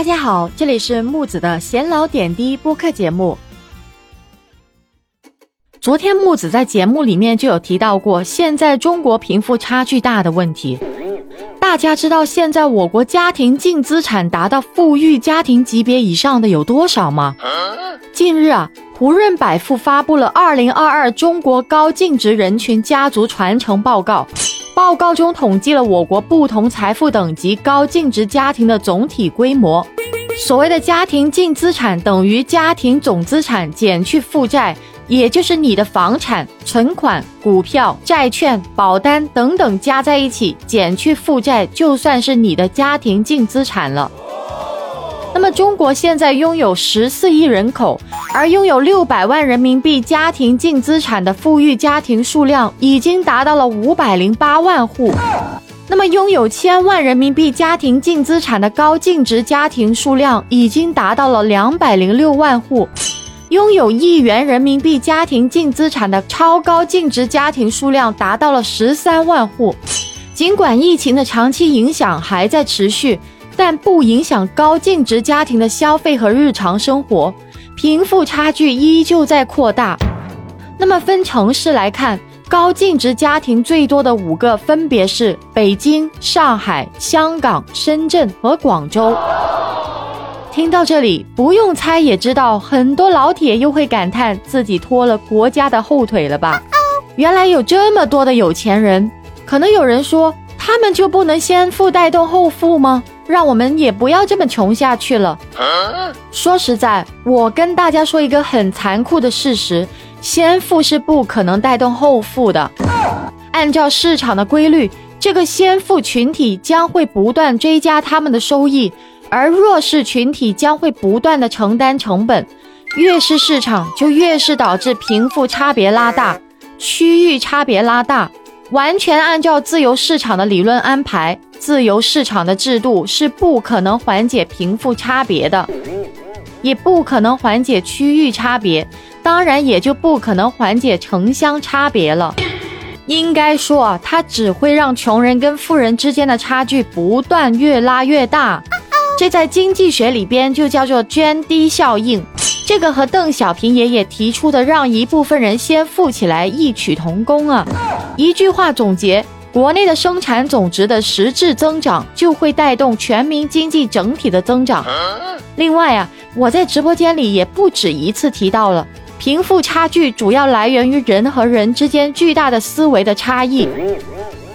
大家好，这里是木子的闲聊点滴播客节目。昨天木子在节目里面就有提到过，现在中国贫富差距大的问题。大家知道现在我国家庭净资产达到富裕家庭级别以上的有多少吗？近日啊，胡润百富发布了《二零二二中国高净值人群家族传承报告》，报告中统计了我国不同财富等级高净值家庭的总体规模。所谓的家庭净资产等于家庭总资产减去负债。也就是你的房产、存款、股票、债券、保单等等加在一起，减去负债，就算是你的家庭净资产了。那么，中国现在拥有十四亿人口，而拥有六百万人民币家庭净资产的富裕家庭数量已经达到了五百零八万户。那么，拥有千万人民币家庭净资产的高净值家庭数量已经达到了两百零六万户。拥有亿元人民币家庭净资产的超高净值家庭数量达到了十三万户。尽管疫情的长期影响还在持续，但不影响高净值家庭的消费和日常生活。贫富差距依旧在扩大。那么分城市来看，高净值家庭最多的五个分别是北京、上海、香港、深圳和广州。听到这里，不用猜也知道，很多老铁又会感叹自己拖了国家的后腿了吧？原来有这么多的有钱人，可能有人说，他们就不能先富带动后富吗？让我们也不要这么穷下去了。说实在，我跟大家说一个很残酷的事实：先富是不可能带动后富的。按照市场的规律，这个先富群体将会不断追加他们的收益。而弱势群体将会不断的承担成本，越是市场就越是导致贫富差别拉大，区域差别拉大。完全按照自由市场的理论安排，自由市场的制度是不可能缓解贫富差别的，也不可能缓解区域差别，当然也就不可能缓解城乡差别了。应该说啊，它只会让穷人跟富人之间的差距不断越拉越大。这在经济学里边就叫做涓滴效应，这个和邓小平爷爷提出的让一部分人先富起来异曲同工啊。一句话总结，国内的生产总值的实质增长就会带动全民经济整体的增长。另外啊，我在直播间里也不止一次提到了，贫富差距主要来源于人和人之间巨大的思维的差异。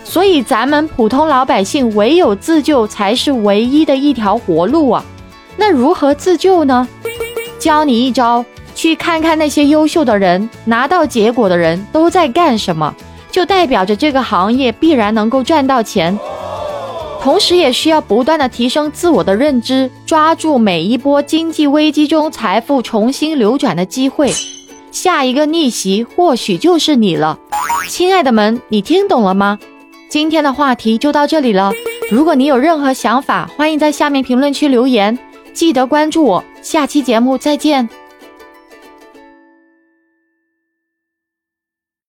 所以，咱们普通老百姓唯有自救才是唯一的一条活路啊！那如何自救呢？教你一招，去看看那些优秀的人拿到结果的人都在干什么，就代表着这个行业必然能够赚到钱。同时，也需要不断的提升自我的认知，抓住每一波经济危机中财富重新流转的机会。下一个逆袭或许就是你了，亲爱的们，你听懂了吗？今天的话题就到这里了。如果你有任何想法，欢迎在下面评论区留言。记得关注我，下期节目再见。